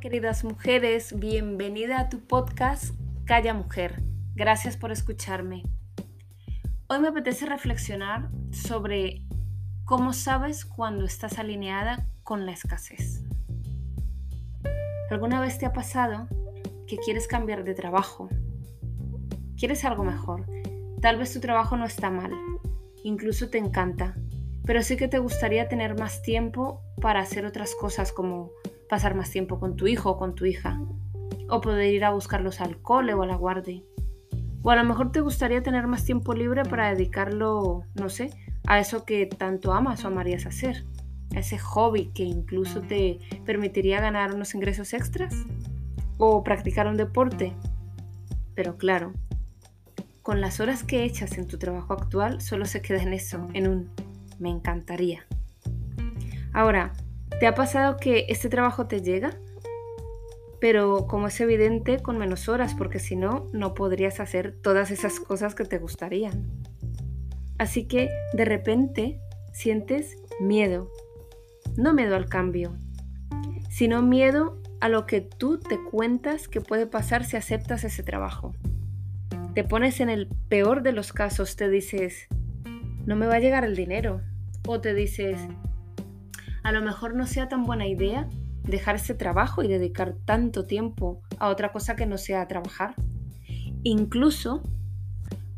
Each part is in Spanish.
Queridas mujeres, bienvenida a tu podcast Calla Mujer. Gracias por escucharme. Hoy me apetece reflexionar sobre cómo sabes cuando estás alineada con la escasez. ¿Alguna vez te ha pasado que quieres cambiar de trabajo? ¿Quieres algo mejor? Tal vez tu trabajo no está mal, incluso te encanta, pero sí que te gustaría tener más tiempo para hacer otras cosas como pasar más tiempo con tu hijo o con tu hija, o poder ir a buscarlos al cole o a la guardia. O a lo mejor te gustaría tener más tiempo libre para dedicarlo, no sé, a eso que tanto amas o amarías hacer, a ese hobby que incluso te permitiría ganar unos ingresos extras, o practicar un deporte. Pero claro, con las horas que echas en tu trabajo actual solo se queda en eso, en un me encantaría. Ahora, ¿Te ha pasado que este trabajo te llega? Pero como es evidente, con menos horas, porque si no, no podrías hacer todas esas cosas que te gustarían. Así que de repente sientes miedo. No miedo al cambio, sino miedo a lo que tú te cuentas que puede pasar si aceptas ese trabajo. Te pones en el peor de los casos, te dices, no me va a llegar el dinero. O te dices, a lo mejor no sea tan buena idea dejar ese trabajo y dedicar tanto tiempo a otra cosa que no sea trabajar. Incluso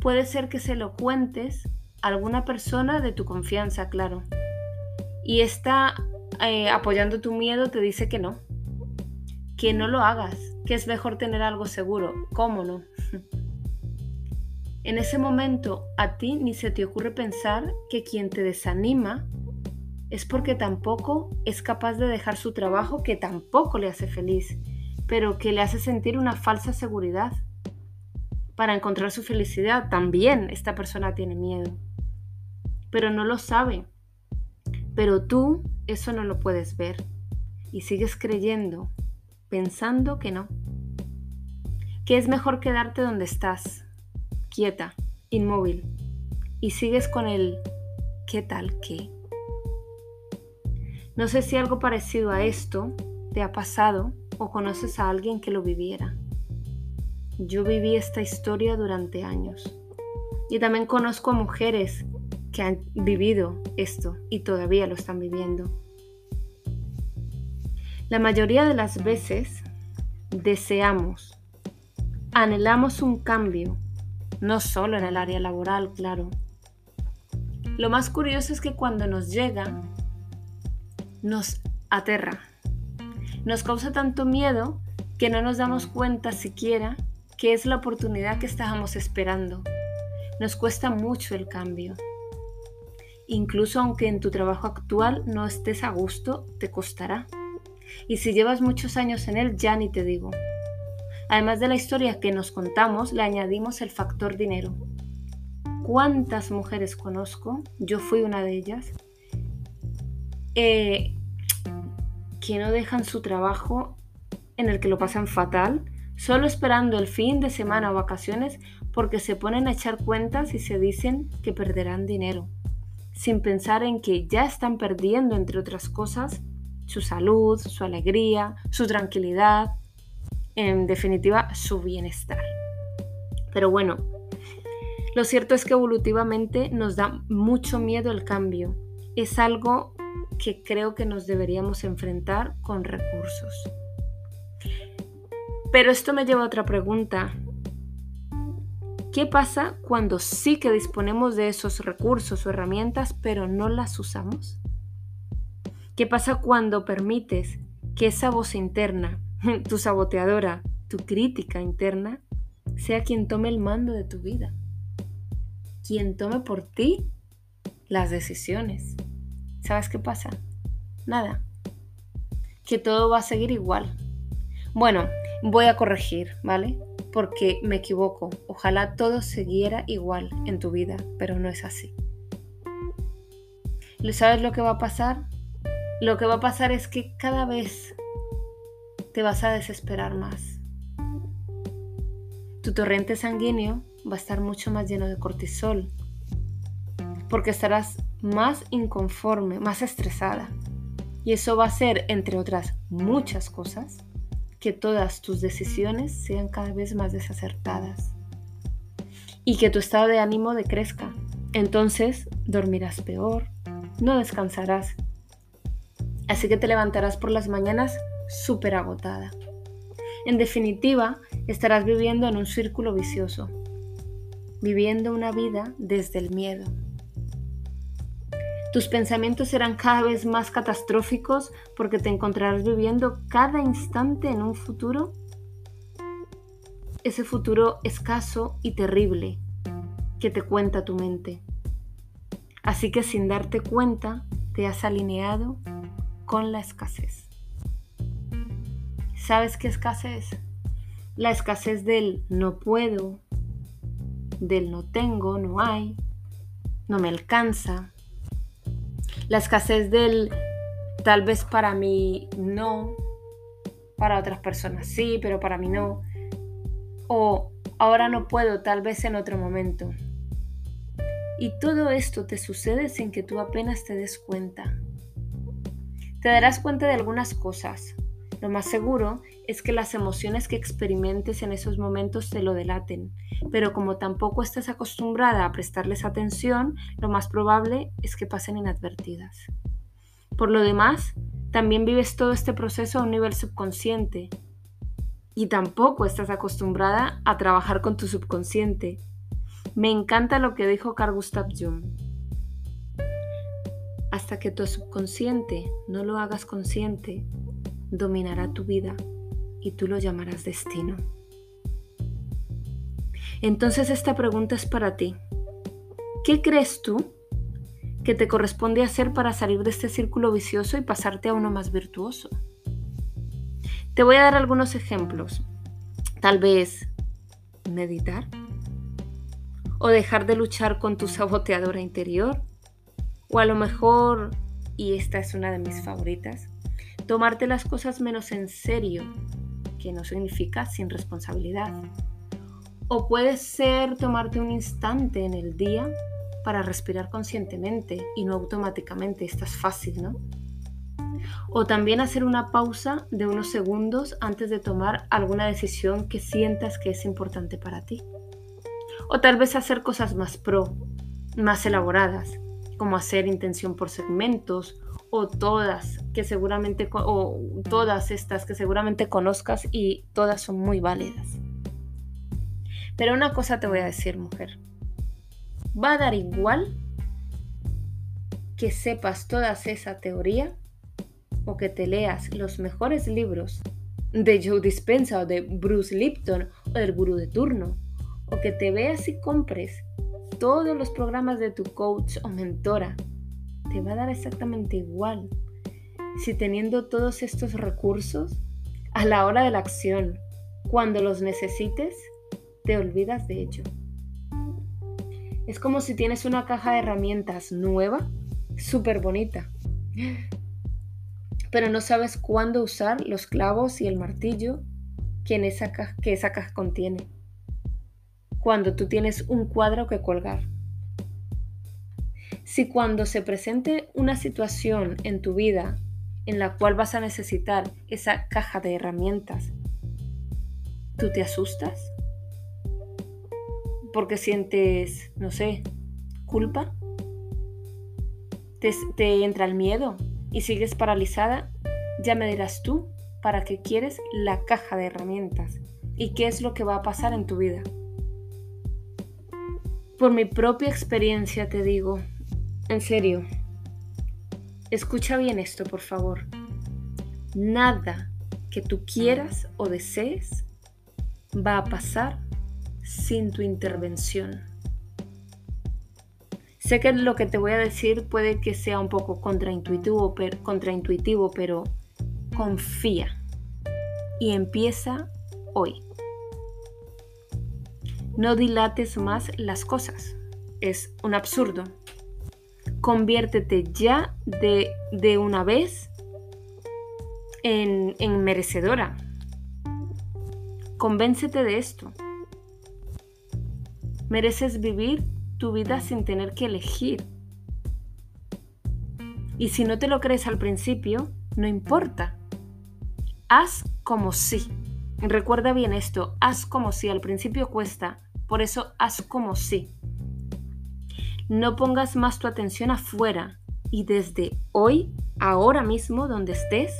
puede ser que se lo cuentes a alguna persona de tu confianza, claro. Y está eh, apoyando tu miedo, te dice que no. Que no lo hagas, que es mejor tener algo seguro. ¿Cómo no? en ese momento a ti ni se te ocurre pensar que quien te desanima es porque tampoco es capaz de dejar su trabajo que tampoco le hace feliz, pero que le hace sentir una falsa seguridad. Para encontrar su felicidad también esta persona tiene miedo, pero no lo sabe. Pero tú eso no lo puedes ver y sigues creyendo, pensando que no. Que es mejor quedarte donde estás, quieta, inmóvil, y sigues con el ¿qué tal qué? No sé si algo parecido a esto te ha pasado o conoces a alguien que lo viviera. Yo viví esta historia durante años y también conozco a mujeres que han vivido esto y todavía lo están viviendo. La mayoría de las veces deseamos, anhelamos un cambio, no solo en el área laboral, claro. Lo más curioso es que cuando nos llega, nos aterra. Nos causa tanto miedo que no nos damos cuenta siquiera que es la oportunidad que estábamos esperando. Nos cuesta mucho el cambio. Incluso aunque en tu trabajo actual no estés a gusto, te costará. Y si llevas muchos años en él, ya ni te digo. Además de la historia que nos contamos, le añadimos el factor dinero. ¿Cuántas mujeres conozco? Yo fui una de ellas. Eh, que no dejan su trabajo en el que lo pasan fatal, solo esperando el fin de semana o vacaciones porque se ponen a echar cuentas y se dicen que perderán dinero, sin pensar en que ya están perdiendo, entre otras cosas, su salud, su alegría, su tranquilidad, en definitiva, su bienestar. Pero bueno, lo cierto es que evolutivamente nos da mucho miedo el cambio. Es algo que creo que nos deberíamos enfrentar con recursos. Pero esto me lleva a otra pregunta. ¿Qué pasa cuando sí que disponemos de esos recursos o herramientas pero no las usamos? ¿Qué pasa cuando permites que esa voz interna, tu saboteadora, tu crítica interna, sea quien tome el mando de tu vida? Quien tome por ti las decisiones. ¿Sabes qué pasa? Nada. Que todo va a seguir igual. Bueno, voy a corregir, ¿vale? Porque me equivoco. Ojalá todo siguiera igual en tu vida, pero no es así. ¿Sabes lo que va a pasar? Lo que va a pasar es que cada vez te vas a desesperar más. Tu torrente sanguíneo va a estar mucho más lleno de cortisol, porque estarás más inconforme, más estresada. Y eso va a ser, entre otras muchas cosas, que todas tus decisiones sean cada vez más desacertadas y que tu estado de ánimo decrezca. Entonces dormirás peor, no descansarás. Así que te levantarás por las mañanas súper agotada. En definitiva, estarás viviendo en un círculo vicioso, viviendo una vida desde el miedo. Tus pensamientos serán cada vez más catastróficos porque te encontrarás viviendo cada instante en un futuro, ese futuro escaso y terrible que te cuenta tu mente. Así que sin darte cuenta, te has alineado con la escasez. ¿Sabes qué escasez? La escasez del no puedo, del no tengo, no hay, no me alcanza, la escasez del tal vez para mí no, para otras personas sí, pero para mí no. O ahora no puedo, tal vez en otro momento. Y todo esto te sucede sin que tú apenas te des cuenta. Te darás cuenta de algunas cosas. Lo más seguro es que las emociones que experimentes en esos momentos te lo delaten, pero como tampoco estás acostumbrada a prestarles atención, lo más probable es que pasen inadvertidas. Por lo demás, también vives todo este proceso a un nivel subconsciente y tampoco estás acostumbrada a trabajar con tu subconsciente. Me encanta lo que dijo Carl Gustav Jung. Hasta que tu subconsciente no lo hagas consciente, dominará tu vida y tú lo llamarás destino. Entonces esta pregunta es para ti. ¿Qué crees tú que te corresponde hacer para salir de este círculo vicioso y pasarte a uno más virtuoso? Te voy a dar algunos ejemplos. Tal vez meditar o dejar de luchar con tu saboteadora interior o a lo mejor, y esta es una de mis favoritas, tomarte las cosas menos en serio, que no significa sin responsabilidad. O puede ser tomarte un instante en el día para respirar conscientemente y no automáticamente. Esto es fácil, ¿no? O también hacer una pausa de unos segundos antes de tomar alguna decisión que sientas que es importante para ti. O tal vez hacer cosas más pro, más elaboradas, como hacer intención por segmentos o todas que seguramente o todas estas que seguramente conozcas y todas son muy válidas. Pero una cosa te voy a decir, mujer. Va a dar igual que sepas toda esa teoría o que te leas los mejores libros de Joe Dispenza o de Bruce Lipton o del gurú de turno, o que te veas y compres todos los programas de tu coach o mentora, te va a dar exactamente igual si teniendo todos estos recursos, a la hora de la acción, cuando los necesites, te olvidas de ello. Es como si tienes una caja de herramientas nueva, súper bonita, pero no sabes cuándo usar los clavos y el martillo que, esa caja, que esa caja contiene. Cuando tú tienes un cuadro que colgar. Si cuando se presente una situación en tu vida en la cual vas a necesitar esa caja de herramientas, tú te asustas, porque sientes, no sé, culpa, te, entra el miedo y sigues paralizada, ya me dirás tú para qué quieres la caja de herramientas y qué es lo que va a pasar en tu vida. Por mi propia experiencia te digo, en serio, escucha bien esto, por favor. Nada que tú quieras o desees va a pasar sin tu intervención. Sé que lo que te voy a decir puede que sea un poco contraintuitivo, pero, contraintuitivo, pero confía y empieza hoy. No dilates más las cosas. Es un absurdo. Conviértete ya de, de una vez en, en merecedora. Convéncete de esto. Mereces vivir tu vida sin tener que elegir. Y si no te lo crees al principio, no importa. Haz como si. Recuerda bien esto, haz como si. Al principio cuesta, por eso haz como si. No pongas más tu atención afuera y desde hoy, ahora mismo, donde estés,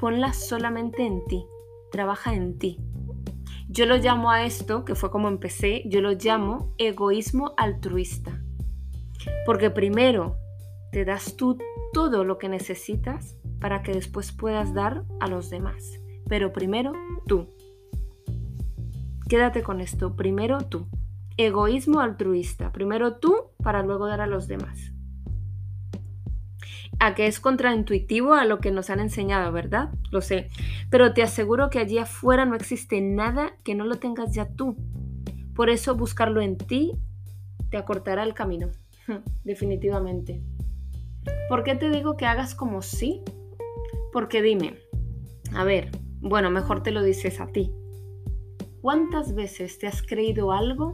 ponla solamente en ti. Trabaja en ti. Yo lo llamo a esto, que fue como empecé, yo lo llamo egoísmo altruista. Porque primero te das tú todo lo que necesitas para que después puedas dar a los demás. Pero primero tú. Quédate con esto, primero tú. Egoísmo altruista, primero tú para luego dar a los demás. A que es contraintuitivo a lo que nos han enseñado, ¿verdad? Lo sé. Pero te aseguro que allí afuera no existe nada que no lo tengas ya tú. Por eso buscarlo en ti te acortará el camino. Definitivamente. ¿Por qué te digo que hagas como sí? Porque dime, a ver, bueno, mejor te lo dices a ti. ¿Cuántas veces te has creído algo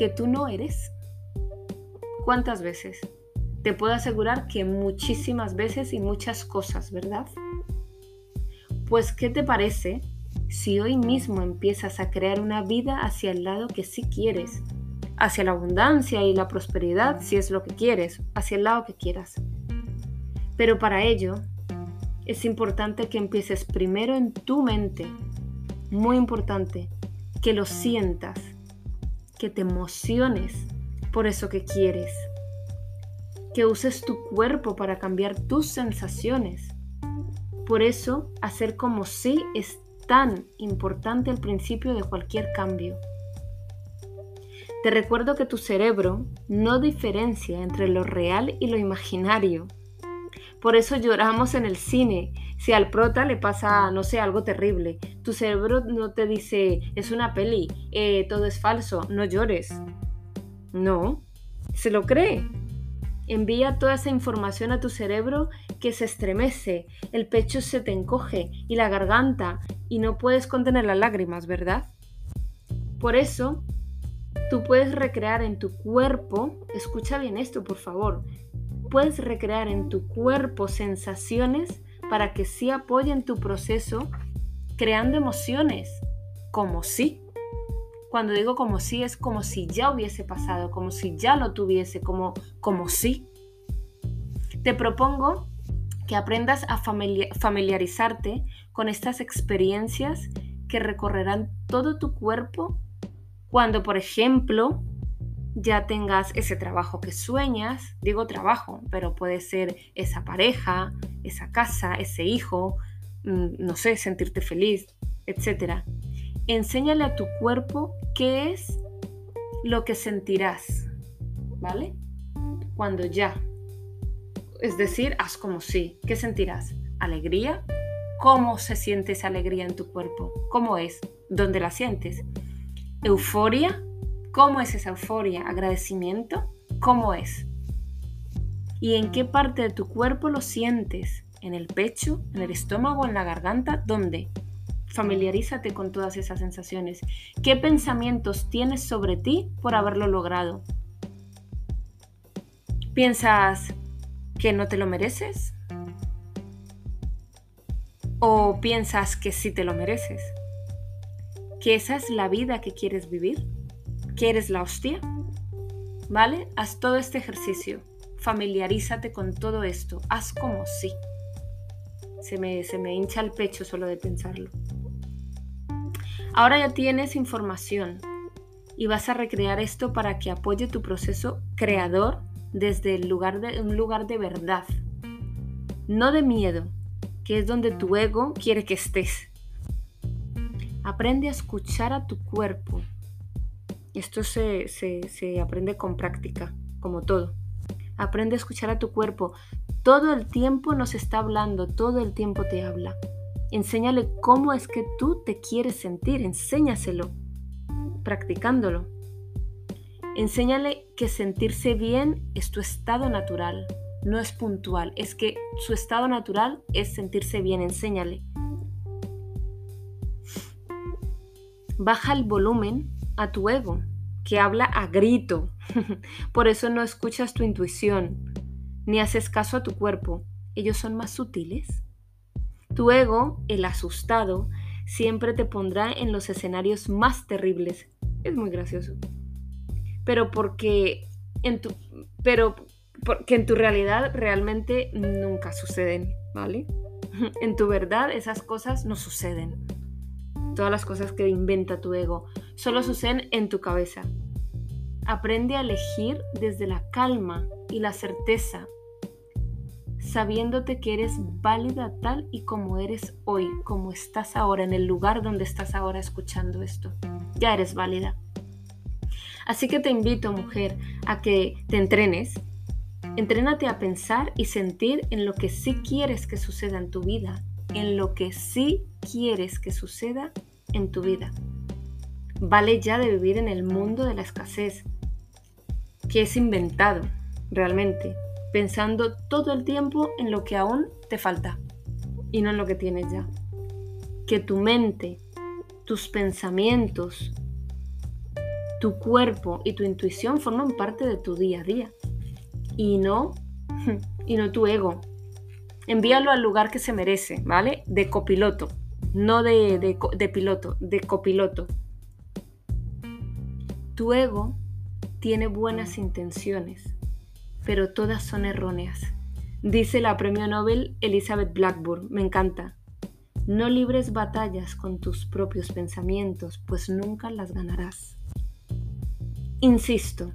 que tú no eres? ¿Cuántas veces? Te puedo asegurar que muchísimas veces y muchas cosas, ¿verdad? Pues, ¿qué te parece si hoy mismo empiezas a crear una vida hacia el lado que sí quieres? Hacia la abundancia y la prosperidad, si es lo que quieres, hacia el lado que quieras. Pero para ello, es importante que empieces primero en tu mente, muy importante, que lo sientas, que te emociones por eso que quieres, que uses tu cuerpo para cambiar tus sensaciones. Por eso, hacer como sí es tan importante al principio de cualquier cambio. Te recuerdo que tu cerebro no diferencia entre lo real y lo imaginario. Por eso lloramos en el cine. Si al prota le pasa, no sé, algo terrible, tu cerebro no te dice, es una peli, eh, todo es falso, no llores. No, se lo cree. Envía toda esa información a tu cerebro que se estremece, el pecho se te encoge y la garganta y no puedes contener las lágrimas, ¿verdad? Por eso, tú puedes recrear en tu cuerpo, escucha bien esto por favor, puedes recrear en tu cuerpo sensaciones para que sí apoyen tu proceso creando emociones, como si. Cuando digo como si es como si ya hubiese pasado, como si ya lo tuviese, como, como si. Te propongo que aprendas a familiarizarte con estas experiencias que recorrerán todo tu cuerpo cuando, por ejemplo, ya tengas ese trabajo que sueñas, digo trabajo, pero puede ser esa pareja, esa casa, ese hijo, no sé, sentirte feliz, etc. Enséñale a tu cuerpo qué es lo que sentirás, ¿vale? Cuando ya. Es decir, haz como si. ¿Qué sentirás? ¿Alegría? ¿Cómo se siente esa alegría en tu cuerpo? ¿Cómo es? ¿Dónde la sientes? ¿Euforia? ¿Cómo es esa euforia? ¿Agradecimiento? ¿Cómo es? ¿Y en qué parte de tu cuerpo lo sientes? ¿En el pecho? ¿En el estómago? ¿En la garganta? ¿Dónde? Familiarízate con todas esas sensaciones. ¿Qué pensamientos tienes sobre ti por haberlo logrado? ¿Piensas que no te lo mereces? ¿O piensas que sí te lo mereces? ¿Que esa es la vida que quieres vivir? ¿Quieres la hostia? ¿Vale? Haz todo este ejercicio. Familiarízate con todo esto. Haz como si. Se me, se me hincha el pecho solo de pensarlo. Ahora ya tienes información y vas a recrear esto para que apoye tu proceso creador desde el lugar de, un lugar de verdad, no de miedo, que es donde tu ego quiere que estés. Aprende a escuchar a tu cuerpo, esto se, se, aprende con práctica, como todo. Aprende a escuchar a tu cuerpo. Todo el tiempo nos está hablando, todo el tiempo te habla. Enséñale cómo es que tú te quieres sentir, enséñaselo, practicándolo. Enséñale que sentirse bien es tu estado natural, no es puntual, es que su estado natural es sentirse bien, enséñale. Baja el volumen a tu ego, que habla a grito. Por eso no escuchas tu intuición, ni haces caso a tu cuerpo. Ellos son más sutiles. Tu ego, el asustado, siempre te pondrá en los escenarios más terribles. Es muy gracioso. Pero porque en tu, pero porque en tu realidad realmente nunca suceden, ¿vale? En tu verdad esas cosas no suceden. Todas las cosas que inventa tu ego solo suceden en tu cabeza. Aprende a elegir desde la calma y la certeza, sabiéndote que eres válida tal y como eres hoy, como estás ahora, en el lugar donde estás ahora escuchando esto. Ya eres válida. Así que te invito, mujer, a que te entrenes. Entrénate a pensar y sentir en lo que sí quieres que suceda en tu vida, en lo que sí quieres que suceda en tu vida. Vale ya de vivir en el mundo de la escasez, que es inventado realmente, pensando todo el tiempo en lo que aún te falta y no en lo que tienes ya. Que tu mente, tus pensamientos, tu cuerpo y tu intuición forman parte de tu día a día y no y no tu ego. Envíalo al lugar que se merece, ¿vale? De copiloto, no de, de, de piloto, de copiloto. Tu ego tiene buenas intenciones, pero todas son erróneas. Dice la premio Nobel Elizabeth Blackburn, me encanta. No libres batallas con tus propios pensamientos, pues nunca las ganarás. Insisto,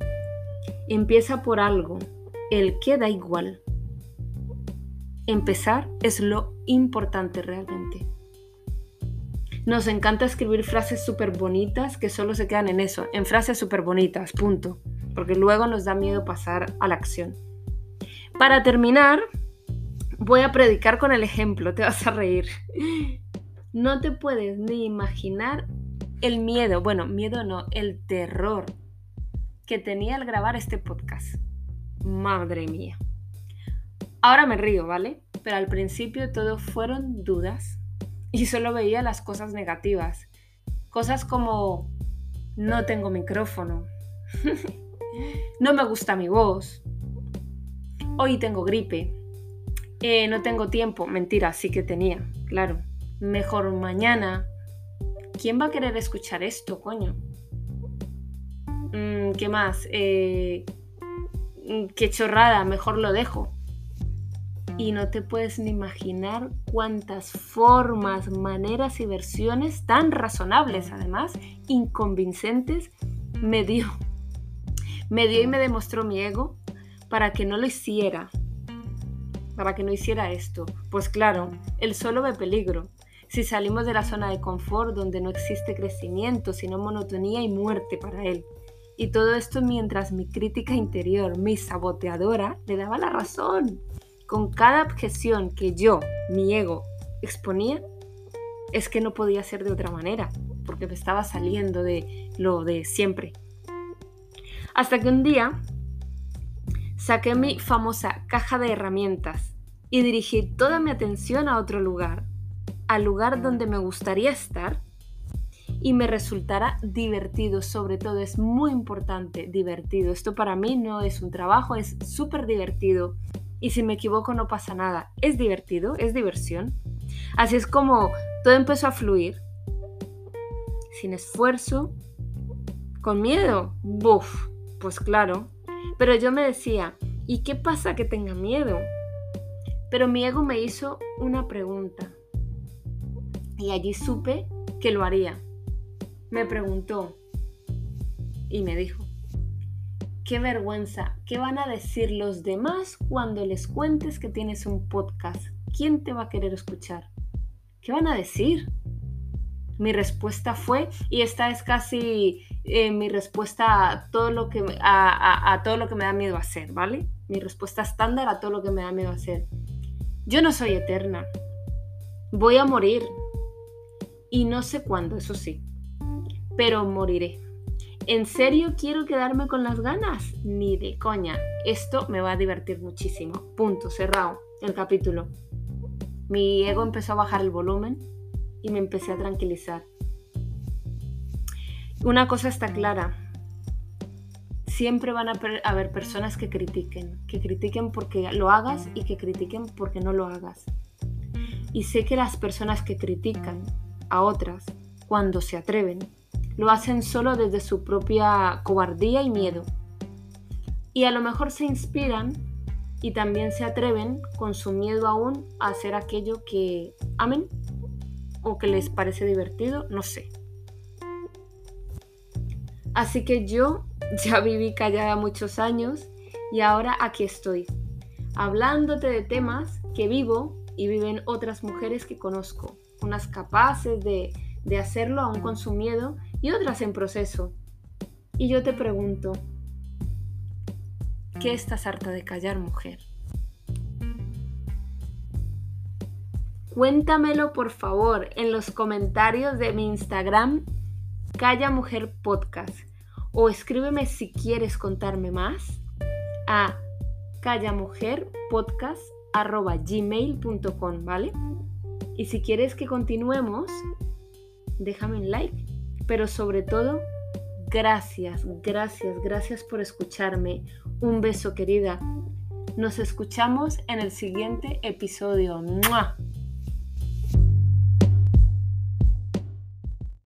empieza por algo, el que da igual. Empezar es lo importante realmente. Nos encanta escribir frases súper bonitas que solo se quedan en eso, en frases súper bonitas, punto. Porque luego nos da miedo pasar a la acción. Para terminar, voy a predicar con el ejemplo, te vas a reír. No te puedes ni imaginar el miedo, bueno, miedo no, el terror que tenía al grabar este podcast. Madre mía. Ahora me río, ¿vale? Pero al principio todo fueron dudas y solo veía las cosas negativas. Cosas como no tengo micrófono, no me gusta mi voz, hoy tengo gripe, eh, no tengo tiempo, mentira, sí que tenía, claro, mejor mañana. ¿Quién va a querer escuchar esto, coño? Mm, ¿Qué más? Eh, qué chorrada, mejor lo dejo y no te puedes ni imaginar cuántas formas, maneras y versiones tan razonables, además, inconvincentes, me dio. Me dio y me demostró mi ego para que no lo hiciera, para que no hiciera esto. Pues claro, él solo ve peligro. Si salimos de la zona de confort donde no existe crecimiento, sino monotonía y muerte para él. Y todo esto mientras mi crítica interior, mi saboteadora, le daba la razón con cada objeción que yo, mi ego, exponía, es que no podía ser de otra manera, porque me estaba saliendo de lo de siempre. Hasta que un día saqué mi famosa caja de herramientas y dirigí toda mi atención a otro lugar, al lugar donde me gustaría estar y me resultará divertido, sobre todo es muy importante, divertido. Esto para mí no es un trabajo, es súper divertido y si me equivoco no pasa nada. Es divertido, es diversión. Así es como todo empezó a fluir. Sin esfuerzo, con miedo. Buf, pues claro. Pero yo me decía, ¿y qué pasa que tenga miedo? Pero mi ego me hizo una pregunta. Y allí supe que lo haría. Me preguntó y me dijo, Qué vergüenza. ¿Qué van a decir los demás cuando les cuentes que tienes un podcast? ¿Quién te va a querer escuchar? ¿Qué van a decir? Mi respuesta fue, y esta es casi eh, mi respuesta a todo, lo que, a todo lo que me da miedo hacer, ¿vale? Mi respuesta estándar a todo lo que me da miedo hacer. Yo no soy eterna. Voy a morir. Y no sé cuándo, eso sí. Pero moriré. ¿En serio quiero quedarme con las ganas? Ni de coña. Esto me va a divertir muchísimo. Punto, cerrado el capítulo. Mi ego empezó a bajar el volumen y me empecé a tranquilizar. Una cosa está clara. Siempre van a haber personas que critiquen, que critiquen porque lo hagas y que critiquen porque no lo hagas. Y sé que las personas que critican a otras cuando se atreven, lo hacen solo desde su propia cobardía y miedo. Y a lo mejor se inspiran y también se atreven con su miedo aún a hacer aquello que amen o que les parece divertido, no sé. Así que yo ya viví callada muchos años y ahora aquí estoy, hablándote de temas que vivo y viven otras mujeres que conozco, unas capaces de, de hacerlo aún con su miedo y otras en proceso. Y yo te pregunto, ¿qué estás harta de callar, mujer? Cuéntamelo por favor en los comentarios de mi Instagram, Calla Mujer Podcast, o escríbeme si quieres contarme más a callamujerpodcast.gmail.com, ¿vale? Y si quieres que continuemos, déjame un like, pero sobre todo, gracias, gracias, gracias por escucharme. Un beso querida. Nos escuchamos en el siguiente episodio. ¡Mua!